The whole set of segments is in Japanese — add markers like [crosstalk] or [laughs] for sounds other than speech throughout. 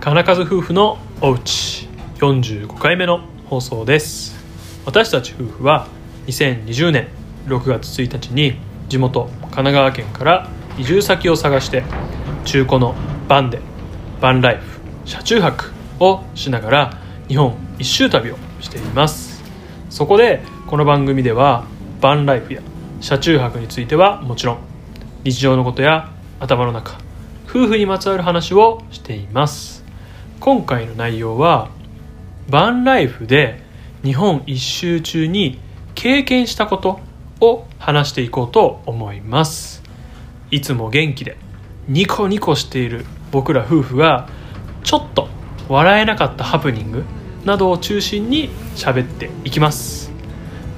金数夫婦のおうち。45回目の放送です。私たち夫婦は2020年6月1日に地元神奈川県から移住先を探して中古のバンでバンライフ車中泊をしながら日本一周旅をしています。そこでこの番組ではバンライフや車中泊についてはもちろん日常のことや頭の中夫婦にまつわる話をしています。今回の内容はバンライフで日本一周中に経験したことを話していこうと思います。いつも元気でニコニコしている僕ら夫婦がちょっと笑えなかったハプニングなどを中心に喋っていきます。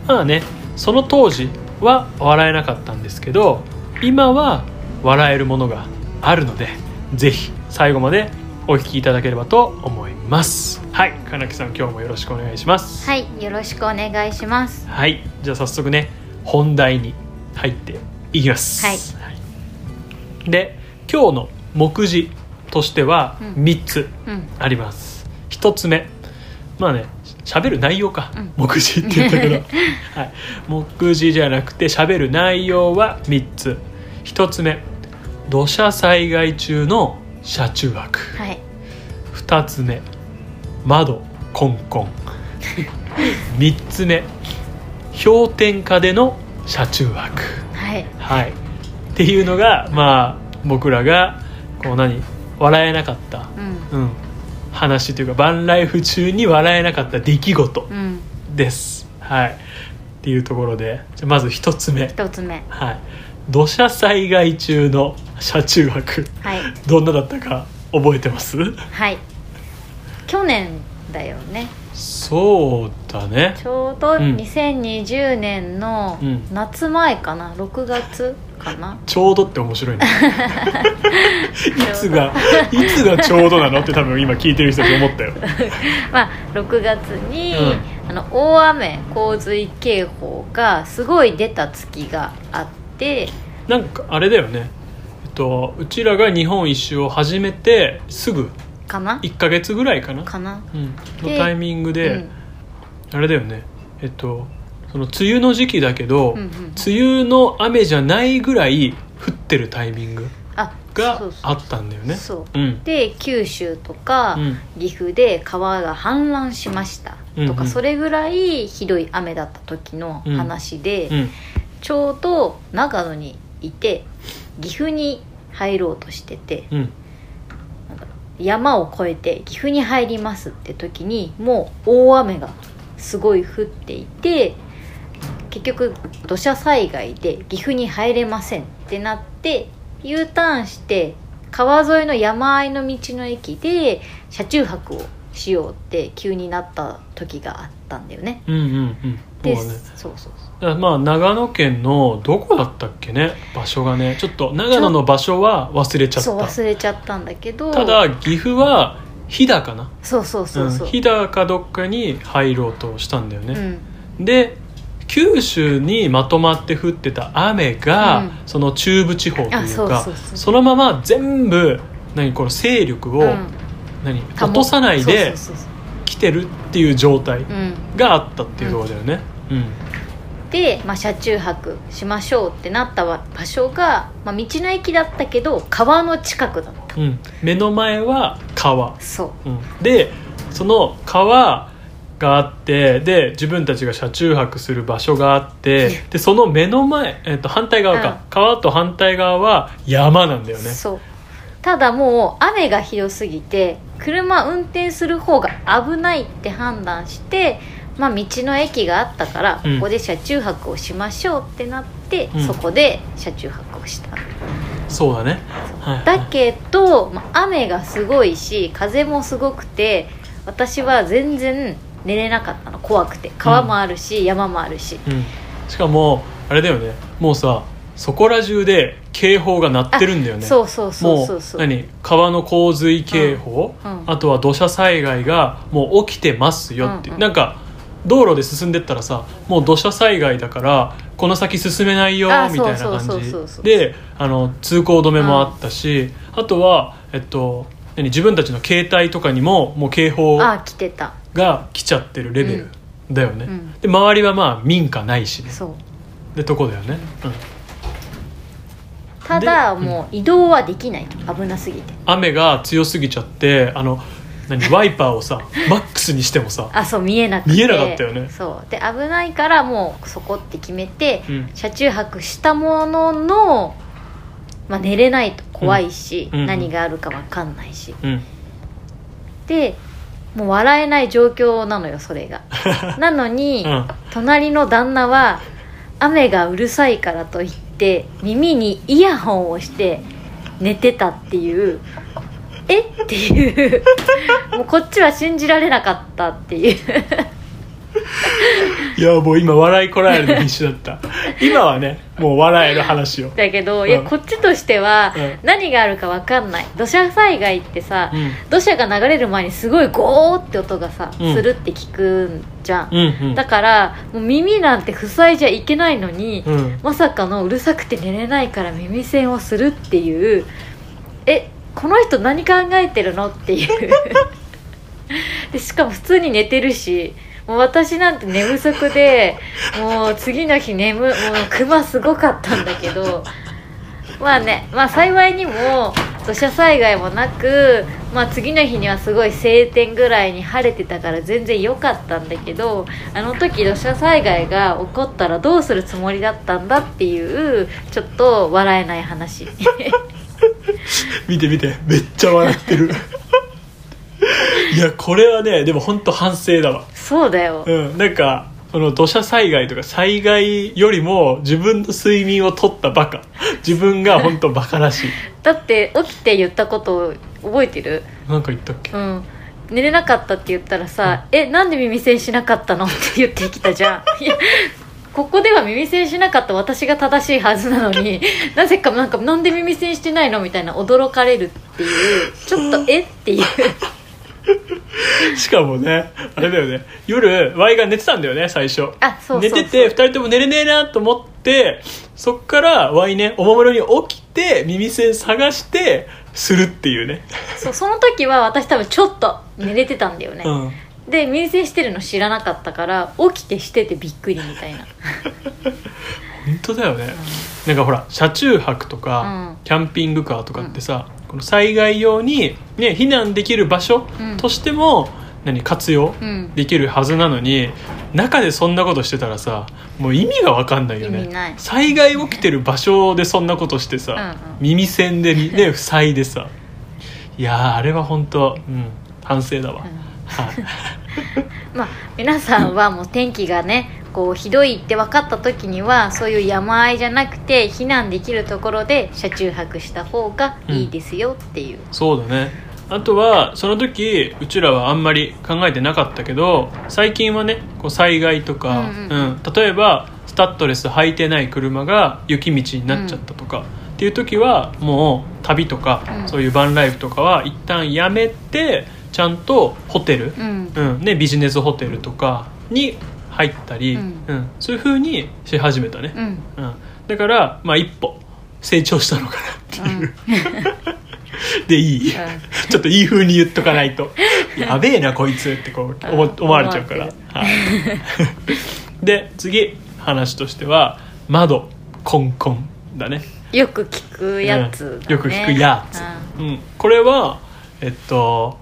まあねその当時は笑えなかったんですけど今は笑えるものがあるのでぜひ最後までお聞きいただければと思います。はい。金木さん今日もよろしくお願いします。はい、よろしくお願いします。はい。じゃあ早速ね本題に入っていきます。はい。はい。で今日の目次としてはうん。3つうん、あります、1つ目。まあね喋る内容か、うん。目次って言ったけど、[laughs] はい、目次じゃなくて喋る内容は3つ。1つ目。土砂災害中の車中泊。はい、2つ目。窓。コンコン。[laughs] 3つ目。氷点下での車中泊。はい、はい。っていうのがまあ僕らがこう何笑えなかった、うん、うん、話というかバンライフ中に笑えなかった出来事うん、です。はい。っていうところで。じゃあまず1つ目。一つ目、はい土砂災害中の車中泊。はい、どんなだったか覚えてます？はい。去年だよね。そうだね。ちょうどうん。2020年のうん。夏前かな、6月かな。ちょうどって面白いね。[laughs] いつがいつがちょうどなのって多分今聞いてる人たち思ったよ。[laughs] まあ6月に、うあの大雨洪水警報がすごい出た月があって、なんかあれだよね。えっとうちらが日本一周を始めてすぐ。かな？1か月ぐらいかな。かな？うん、のでタイミングで、うん。あれだよね。えっとその梅雨の時期だけど、うんうん梅雨の雨じゃないぐらい降ってるタイミングあ、がそうそうあったんだよね。そう。うん。で九州とか、うん。岐阜で川が氾濫しましたうんうんとか、それぐらいひどい雨だった時の話で、うんちょうど長野にいて岐阜に入ろうとしててうん山を越えて岐阜に入りますって時にもう大雨がすごい降っていて結局土砂災害で岐阜に入れませんってなって U ターンして川沿いの山あいの道の駅で車中泊をしようって急になった時があったんだよね。うんうんうんでそうだね。そうそうだからまあ長野県のどこだったっけね？場所がね。ちょっと長野の場所は忘れちゃっそうた忘れちゃったんだけど。ただ岐阜は飛騨かな？そうそうそうそう、ん飛騨かどっかに入ろうとしたんだようね、ん。で九州にまとまって降ってた雨が、うん。その中部地方というかあそうそうそう。のまま全部何この勢力を、うん。何保落とさないでそうそうそう来てるっていう状態があったっていうところだよね。うんで、まあ、車中泊しましょうってなった場所が、まあ、道の駅だったけど川の近くだった。うん。目の前は川、そう。うん、でその川があってで自分たちが車中泊する場所があってでその目の前、えっと反対側か、うん。川と反対側は山なんだよね。そう。ただもう雨がひどすぎて車運転する方が危ないって判断して、まあ、道の駅があったから、うん。ここで車中泊をしましょうってなって、うん。そこで車中泊をした。そうだね、はい。はいだけど、まあ、雨がすごいし風もすごくて私は全然寝れなかったの。怖くて。川もあるし、山もあるし。うん、しかもあれだよね。もうさそこら中で警報が鳴ってるんだよね。そうそうそうそうそう。もう何？川の洪水警報、うん。うん。あとは土砂災害がもう起きてますよって。うんうん。なんか道路で進んでったらさもう土砂災害だからこの先進めないよあみたいな感じ。であの通行止めもあったし、あとは、えっと、何自分たちの携帯とかにももう警報が来ちゃってるレベルだよね、うん。で周りはまあ民家ないしね。そう。でとこだよね、うん、ただでもう移動はできないと。危なすぎて。雨が強すぎちゃってあの何ワイパーをさマックスにしてもさあそう見えなくて。見えなかったよね。そう。で危ないからもうそこって決めて、うん。車中泊したものの、まあ、寝れないと怖いし、うん。うん。何があるか分かんないし。うん。でもう笑えない状況なのよそれが。[laughs] なのに、うん。隣の旦那は雨がうるさいからといって耳にイヤホンをして寝てたっていうえ？っていう。[laughs] もうこっちは信じられなかったっていう。[laughs] いやもう今笑いこらえるの必死だった。今はねもう笑える話を。だけど、うん。いやこっちとしてはうん。何があるか分かんない。土砂災害ってさ、うん。土砂が流れる前にすごいゴーって音がさ、うん。するって聞くんじゃん、うんうん。だからもう耳なんて塞いじゃいけないのに、うん。まさかのうるさくて寝れないから耳栓をするっていうえこの人何考えてるのっていう。[laughs] でしかも普通に寝てるしもう私なんて寝不足でもう次の日眠もうクマすごかったんだけど。まあねまあ幸いにも土砂災害もなく、まあ、次の日にはすごい晴天ぐらいに晴れてたから全然良かったんだけどあの時土砂災害が起こったらどうするつもりだったんだっていうちょっと笑えない話。[laughs] [laughs] 見て見てめっちゃ笑ってる。いやこれはねでも本当反省だわ。そうだよ。うんなんかこの土砂災害とか災害よりも自分の睡眠を取ったバカ。自分が本当バカらしい。[laughs] だって起きて言ったこと覚えてる？なんか言ったっけ？うん。寝れなかったって言ったらさ「えなんで耳栓しなかったの?」って言ってきたじゃん。[laughs] いやここでは耳栓しなかった私が正しいはずなのに [laughs] なぜかなんかなんで耳栓してないのみたいな驚かれるっていう。ちょっと「えっ?」ていうしかもねあれだよね。夜 Y が寝てたんだよね最初。あそうそうそう。寝てて2人とも寝れねえなと思ってそっから Y ねおもむろに起きて耳栓探してするっていうね。そうその時は私多分ちょっと寝れてたんだよね、うんで耳栓してるの知らなかったから起きてしててびっくりみたいな。本当だよね、なんかほら車中泊とか、うん。キャンピングカーとかってさ、この災害用に、ね、避難できる場所うん。としても、何活用うん。できるはずなのに中でそんなことしてたらさもう意味が分かんないよね。災害起きてる場所でそんなことしてさ、うんうん。耳栓で、ね、[laughs] 塞いでさ。いやーあれは本当うん反省だわ、はい [laughs] まあ皆さんはもう天気がねこうひどいって分かった時にはそういう山あいじゃなくて避難できるところで車中泊した方がいいですよっていう、そうだね。あとはその時うちらはあんまり考えてなかったけど最近はねこう災害とか、うんうん。例えばスタッドレス履いてない車が雪道になっちゃったとか、っていう時はもう旅とか、うん。そういうバンライフとかは一旦やめてちゃんとホテル、うん。うん。ね、ビジネスホテルとかに入ったり、うん。そういう風にし始めたね、うん。うん。だから、まあ、一歩成長したのかなっていう、[laughs] でいい、ちょっといい風に言っとかないと。[laughs] やべえなこいつってこう思うん。思われちゃうから、思はい。[laughs] で次話としては窓コンコンだね。よく聞くやつだ、ね。うん。よく聞くやつ。うん、これはえっと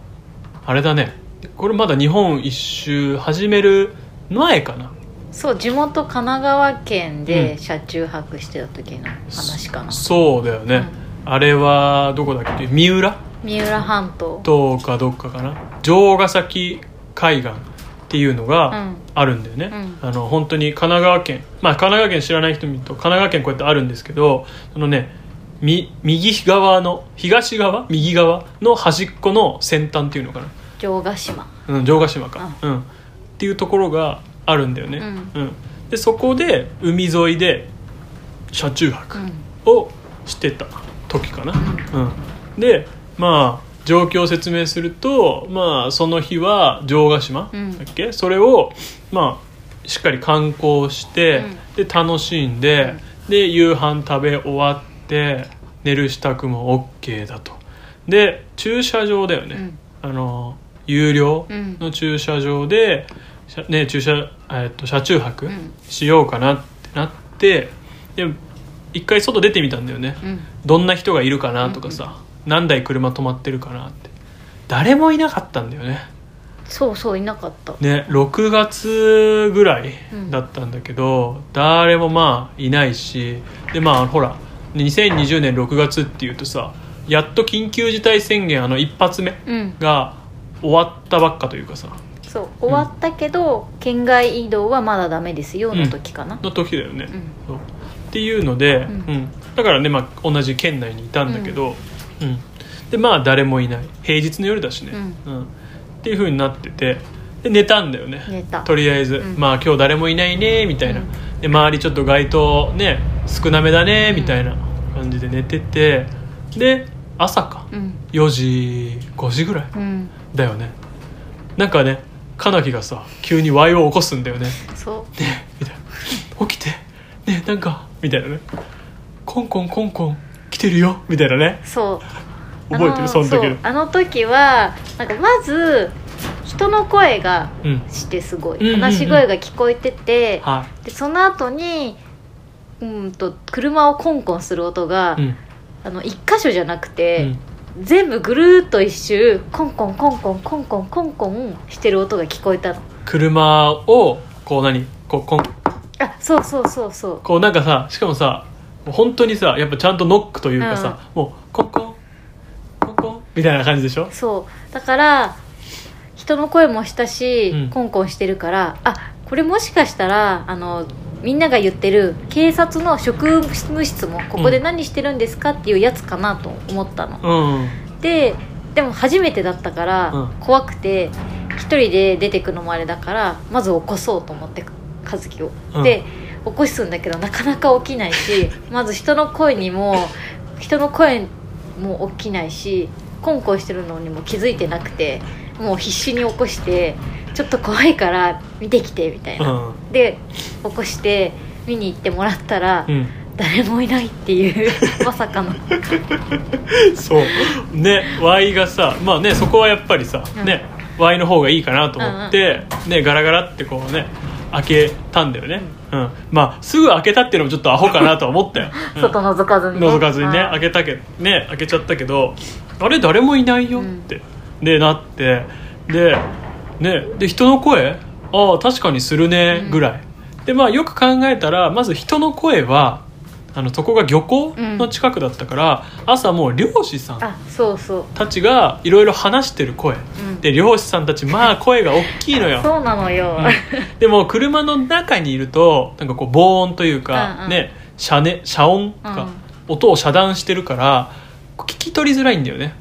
あれだね。これまだ日本一周始める前かな。そう地元神奈川県うん。で車中泊してた時の話かな、そうだよね、あれはどこだっけ？三浦？三浦半島。とかどっかかな。城ヶ崎海岸っていうのうがん。あるんだよね、うん。あの本当に神奈川県。まあ神奈川県知らない人見ると神奈川県こうやってあるんですけどそのねみ右側の東側？右側の端っこの先端っていうのかな？城ヶ島。うん、城ヶ島か、うん、っていうところがあるんだよね、うん。でそこで海沿いで車中泊うん。をしてた時かな、うん。でまあ状況を説明するとまあその日は城ヶ島うん。だっけ、それをまあしっかり観光して、で楽しんで、で夕飯食べ終わって寝る支度も OK だと。で駐車場だよね、うん。あの有料うん。の駐車場で、車ね、駐車、えっと車中泊うん。しようかなってなってで一回外出てみたんだよね、うん。どんな人がいるかなとかさ、何台車止まってるかなって。誰もいなかったんだよね。そうそういなかった。ね6月ぐらいだったんだけど、誰もまあいないしでまあほら2020年6月っていうとさやっと緊急事態宣言あの一発目うん。が終わったばっかというかさ。そう終わったけど、県外移動はまでダメですよの時かな。の時だよね、うん。そう。っていうので、うん。うん。だからね、まあ、同じ県内にいたんだけど、うん。でまあ誰もいない。平日の夜だしね、うん。っていうふうになっててで寝たんだよね。寝た。とりあえず、うん。まあ今日誰もいないねみたいな、うん。で周りちょっと街灯ね少なめだねみたいな感じで寝てて。で朝か。うん。4時5時ぐらいうん。だよね。なんかねカナキがさ急に Y を起こすんだよね。そねみたいな。起きて。ねなんかみたいなね。コンコンコンコン来てるよみたいなね。うそう。覚えてる？その時うあの時はなんかまず人の声がうん。してすごい、うんうんうん。話し声が聞こえてて、はでその後にうんと車をコンコンする音が、い、うん。あの一箇所じゃなくうて、ん、全部ぐるーっと一周コンコンコンコンコンコンコンコンしてる音が聞こえたの。車をこう何？こうコン。あそうそうそうそう。こうなんかさしかもさ本当にさやっぱちゃんとノックというかさ、もうコンコンコンコンみたいな感じでしょ？そう。だから人の声もしたし、うん。コンコンしてるからあこれもしかしたらあのみんなが言ってる警察の職務室もここで何してるんですかっていうやつかなと思ったの、うん。ででも初めてだったから、うん。怖くて一人で出てくのもあれだからまず起こそうと思って和樹を、うん。で起こすんだけどなかなか起きないし [laughs] まず人の声にも人の声も起きないしコンコンしてるのにも気づいてなくてもう必死に起こしてちょっと怖いから見てきてみたいうな、ん。で起こして見に行ってもらったら、うん。誰もいないっていう [laughs] まさかの。そう。ね Y がさまあねそこはやっぱりさ、うん。ね Y の方がいいかなと思って、ねガラガラってこうね開けたんだよね、うん。まあすぐ開けたっていうのもちょっとアホかなとは思ったよ、[laughs] うん。外覗かずにね。覗かずにね開けたけね開けちゃったけどあれ誰もいないよって、でなってでねで人の声ああ確かにするねうん。ぐらい、でまあよく考えたらまず人の声はあのそこが漁港の近くだったから、朝もう漁師さんあそうそう。たちがいろいろ話してる声、ん。で漁師さんたちまあ [laughs] 声が大きいのよ。そうなのよ、うん。でも車の中にいるとなんかこう防音というか、うんうん。ね遮ね遮音か、音を遮断してるから聞き取りづらいんだよね。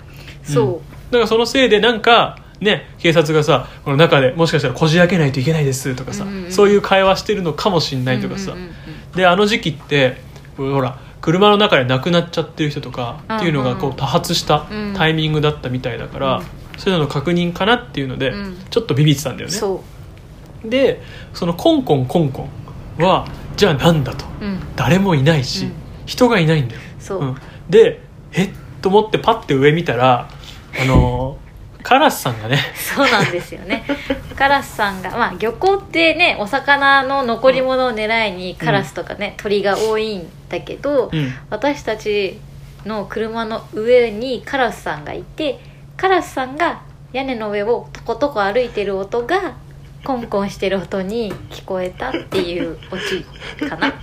そう、だからそのせいでなんかね警察がさこの中でもしかしたらこじ開けないといけないですとかさ、うんうんうん。そういう会話してるのかもしんないとかさ、うんうんうんであの時期ってほら車の中で亡くなっちゃってる人とかっていうのがこうんうんう多発したうん。タイミングだったみたいだから、うん。そういうのの確認かなっていうので、うん。ちょっとビビってたんだよね。そでそのコンコンコンコンはじゃあなんだと。ううん。誰もいないし、うん。人がいないんだよ、でえっと思ってパッて上見たらあのーカラスさんがね。そうなんですよね。カラスさんがまあ漁港ってねお魚の残り物を狙いにカラスとかね、鳥が多いんだけど、うん。私たちの車の上にカラスさんがいてカラスさんが屋根の上をとことこ歩いてる音がコンコンしてる音に聞こえたっていうオチかな。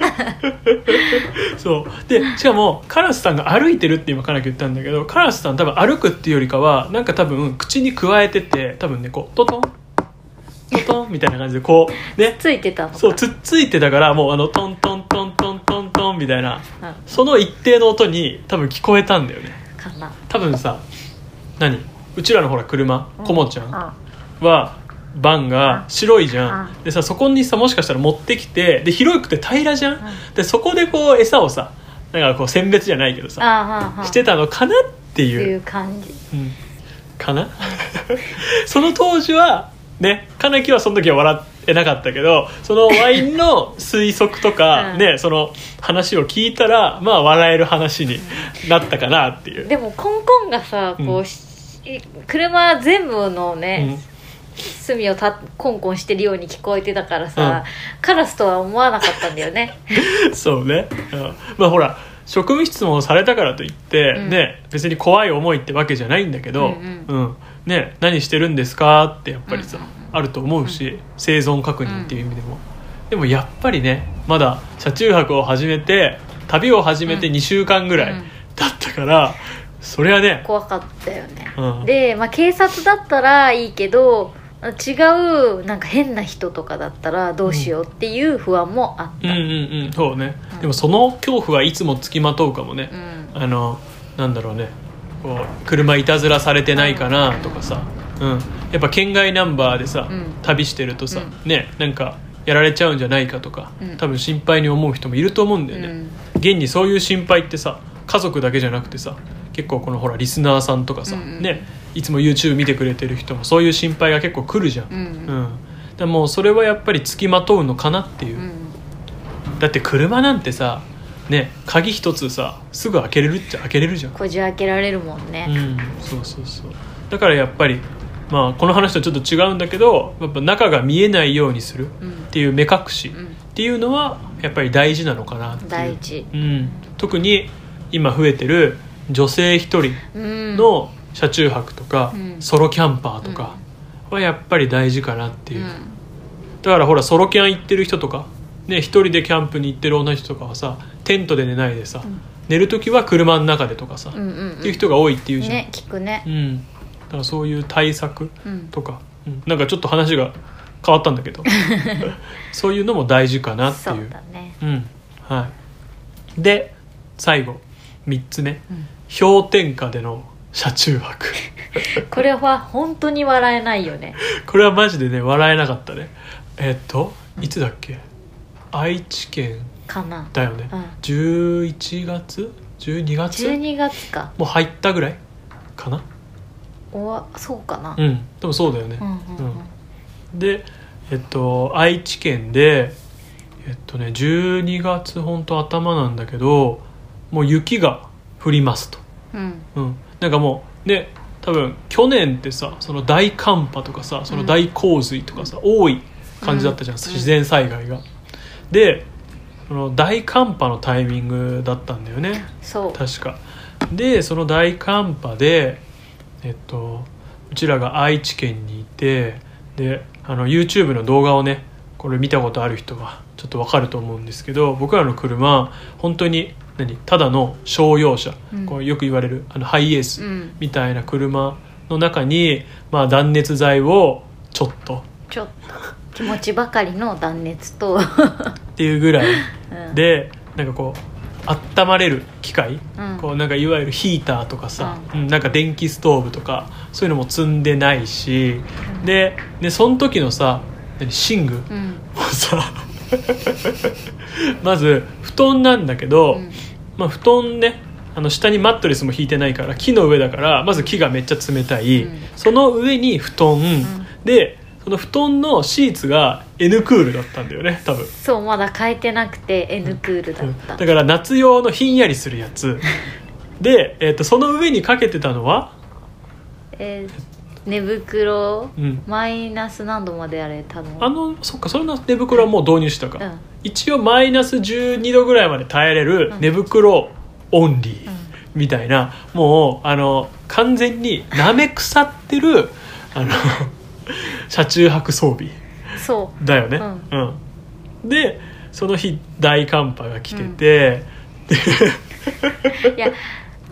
[laughs] そう。でしかもカラスさんが歩いてるって今カナキ言ったんだけどカラスさん多分歩くっていうよりかはなんか多分口に加えてて多分ねこうトトン。トトンみたいな感じでこうね。ついてたそうつっついてたからもうあのトントントントントントンみたいな。うん。その一定の音に多分聞こえたんだよね。かな。多分さ何？うちらのほら車コモちゃんあ。はバンが白いじゃうん。んでさそこにさもしかしたら持ってきてで広くて平らじゃん？ん。でそこでこう餌をさなんかこう選別じゃないけどさしてたのかなっていう。感じ。うん。かな？[laughs] その当時はねカナキはその時は笑ってなかったけどそのワインの推測とか、うん。ねその話を聞いたらまあ笑える話になったかなっていう、でもコンコンがさこう、うん。し車全部のうねん、隅をたコンコンしてるように聞こえてたからさ、カラスとは思わなかったんだよね。[laughs] そうね、うん。まあほら職務質問をされたからといって、うん。ね別に怖い思いってわけじゃないんだけど、うんうん。ね、何してるんですかってやっぱりさ、うんうんあると思うし、生存確認っていう意味でも、でもやっぱりねまだ車中泊を始めて旅を始めてうん。2週間ぐらいうん。だったから、それはね怖かったよね、うん。で、まあ、警察だったらいいけど違うなんか変な人とかだったらどうしようっていう不安もあった、うんうんうんそうね、うんでもその恐怖はいつもつきまとうかもね、うん。あのなんだろうね。こう車いたずらされてないかなとかさ、うん、やっぱ県外ナンバーでさ、うん。旅してるとさ、うねなんかやられちゃうんじゃないかとか、うん。多分心配に思う人もいると思うんだよね、うん。現にそういう心配ってさ家族だけじゃなくてさ結構このほらリスナーさんとかさ、ねいつも YouTube 見てくれてる人もそういう心配が結構来るじゃん、うん。うん。でもうそれはやっぱりつきまとうのかなっていう、うん。だって車なんてさね鍵一つさすぐ開けれるっちゃ開けれるじゃん。こじ開けられるもんね、うん。そうそうそう。だからやっぱりまあこの話とちょっと違うんだけどやっぱ中が見えないようにするうん。っていう目隠しうん。っていうのはやっぱり大事なのかなっていう。大事。うん、特に今増えてる女性一人うん。の車中泊とか、うん。ソロキャンパーとかはやっぱり大事かなっていう、うん。だからほらソロキャン行ってる人とかね一人でキャンプに行ってる女の人とかはさテントで寝ないでさ、ん。寝る時は車の中でとかさ、うんうんっていう人が多いっていうじゃん、ね聞くね。うん、だからそういう対策うんとか、うん。なんかちょっと話が変わったんだけど [laughs] そういうのも大事かなってそいう。うだね。うん。はい。で最後3つ目。うん。氷点下での車中泊。[laughs] これは本当に笑えないよね。これはマジでね笑えなかったね。えっといつだっけ？愛知県かな。だよね、うん。11月？12月？12月か。もう入ったぐらい？かな？おわそうかな。うん。でもそうだよね。う、んうんうん。でえっと愛知県でえっとね12月本当頭なんだけどもう雪が降りますと、うん。うん、なんかもうね多分去年ってさその大寒波とかさその大洪水とかさ、多い感じだったじゃん、うん。自然災害が、でその大寒波のタイミングだったんだよね。そう。確か。でその大寒波でえっとうちらが愛知県にいてであの YouTube の動画をねこれ見たことある人はちょっとわかると思うんですけど僕らの車本当に何ただの商用車、うん。こうよく言われるあのハイエースうん。みたいな車の中に、まあ、断熱材をちょっと。ちょっと。気持ちばかりの断熱と、っていうぐらい。うん、でなんかこう温まれる機械。うん。こうなんかいわゆるヒーターとかさ、うん。なんか電気ストーブとかそういうのも積んでないし、ででその時のさ何寝具うん。もさ [laughs] まず布団なんだけど、うん。まあ、布団ねあの下にマットレスも引いてないから木の上だからまず木がめっちゃ冷たい、うん。その上に布団、でその布団のシーツが N クールだったんだよね多分。そうまだ変えてなくて N クールだうん。った、だから夏用のひんやりするやつ。[laughs] で、えー、とその上にかけてたのは、えー寝袋うん、マイナス何度までやれたの？あのそっかその寝袋はもう導入したか、うん。一応マイナス12度ぐらいまで耐えれるうん。寝袋オンリー、うん。みたいな。もうあの完全になめ腐ってるあの [laughs] 車中泊装備そだよね、ううん。でその日大寒波が来てて、ういや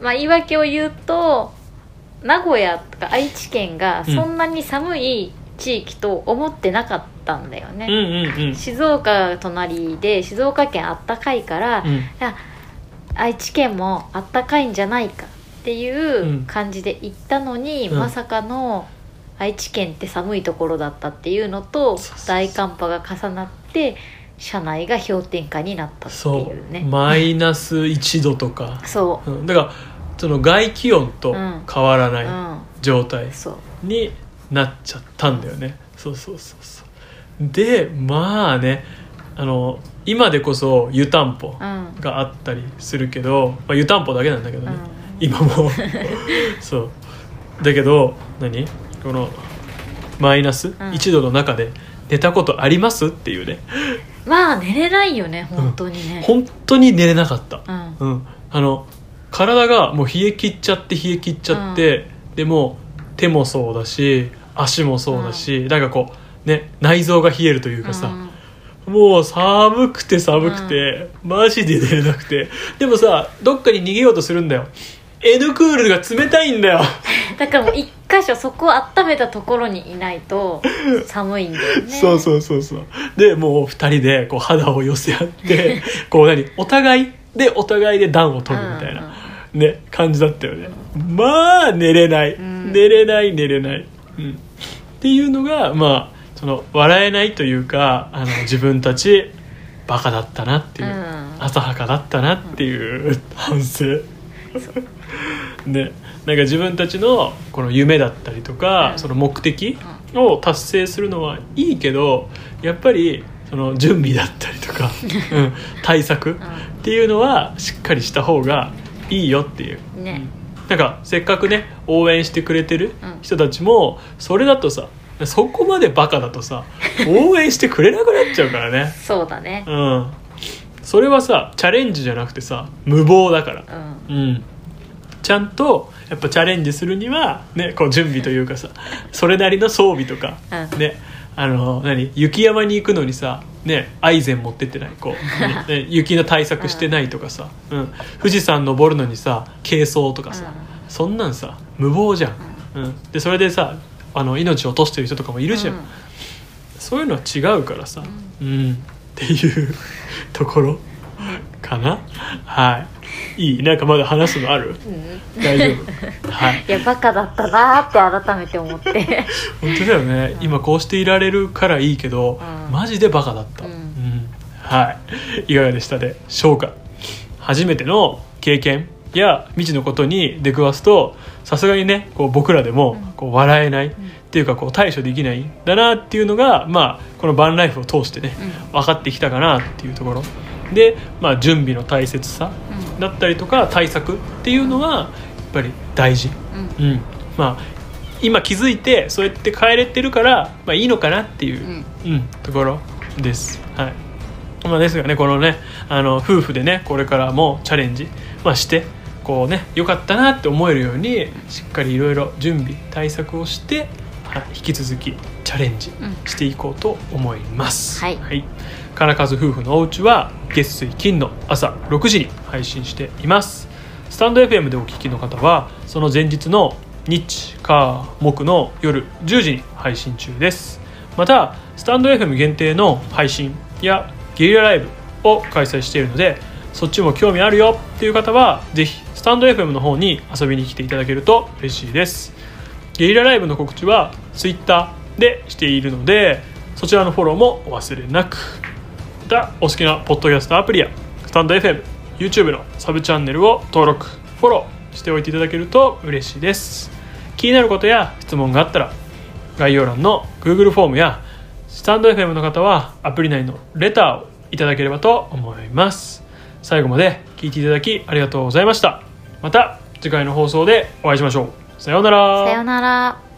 まあ言い訳を言うと名古屋とか愛知県がそんなに寒い地域と思ってなかったんだよね、うんうんうん。静岡が隣で静岡県あったかいから、うん。愛知県もあったかいんじゃないかっていう感じで行ったのに、うん。まさかの愛知県って寒いところだったっていうのと大寒波が重なって車内が氷点下になったってそいうね。う。マイナス1度とか、そう。うん、だからその外気温と変わらないうん。状態になっちゃったんだよね、そうそうそうそう。でまあねあの今でこそ湯たんぽうん。があったりするけど、まあ、湯たんぽだけなんだけどね、うん。今も。[laughs] そう。だけど何？このマイナス？1度の中で寝たことありますっていうね。まあ寝れないよね本当にね。本当に寝れなかった。うん。うん、あの体がもう冷え切っちゃって冷え切っちゃって、でも手もそうだし足もそうだし、なんかこうね内臓が冷えるというかさ、もう寒くて寒くて、マジで寝れなくて。でもさどっかに逃げようとするんだよ。N クールが冷たいんだよ。う [laughs] んだからもう一箇所そこを温めたところにいないと [laughs] 寒いんだよね。そうそうそうそう。でもう2人でこう肌を寄せ合って [laughs] こう何？お互い？でお互いで暖を取るみたいな、ね感じだったよね。まあ寝れない、ん。寝れない寝れない、うん、っていうのがまあその笑えないというかあの自分たちバカだったなっていう、うん。浅はかだったなっていう反省。ね。なんか自分たちのこの夢だったりとか、うん。その目的を達成するのはいいけどやっぱりその準備だったりとか、[laughs] うん、対策っていうのはしっかりした方がいいよっていう、ね。なんかせっかくね応援してくれてるうん。人たちもそれだとさそこまでバカだとさ応援してくれなくなっちゃうからね。[laughs] そうだね。うん。それはさチャレンジじゃなくてさ無謀だから。うん。うん。ちゃんとやっぱチャレンジするにはねこう準備というかさそれなりの装備とか、うん。ねあの何？雪山に行くのにさねアイゼン持ってってない？こう、[laughs] ね、雪の対策してないとかさ、うん、富士山登るのにさ軽装とかさ、うん。そんなんさ無謀じゃん、うん、でそれでさあの命を落としてる人とかもいるじゃん、うん。そういうのは違うからさ、うん、っていうところかな。はい。いい？なんかまだ話すのある？うん。大丈夫？[laughs] はい。いやバカだったなーって改めて思って。[laughs] 本当だよね。今こうしていられるからいいけど、うん。マジでバカだった。うん。はい。いかがでしたで？しょうか。初めての経験や未知のことに出くわすとさすがにねこう僕らでもこう笑えない、っていうかこう対処できないんだなっていうのが、まあ、このバンライフを通してね、分かってきたかなっていうところ。で、まあ、準備の大切さだったりとか対策っていうのはやっぱり大事、うん。うん。まあ、今気づいてそうやって変えれてるから、まあ、いいのかなっていう、うん。うん、ところです。はい。まあ、ですがねこのねあの夫婦でねこれからもチャレンジ、まあ、してこうね良かったなって思えるようにしっかりいろいろ準備対策をして、はい、引き続きチャレンジうん。していこうと思います。はい金数夫婦のお家は月水金の朝6時に配信しています。スタンド FM でお聞きの方はその前日の日火木の夜10時に配信中です。またスタンド FM 限定の配信やゲリラライブを開催しているのでそっちも興味あるよっていう方はぜひスタンド FM の方に遊びに来ていただけると嬉しいです。ゲリラライブの告知は Twitter でしているのでそちらのフォローもお忘れなく。たお好きなポッドキャストアプリやスタンド FM、YouTube のサブチャンネルを登録、フォローしておいていただけると嬉しいです。気になることや質問があったら概要欄の Google フォームやスタンド FM の方はアプリ内のレターをいただければと思います。最後まで聞いていただきありがとうございました。また次回の放送でお会いしましょう。さようなら。さよなら。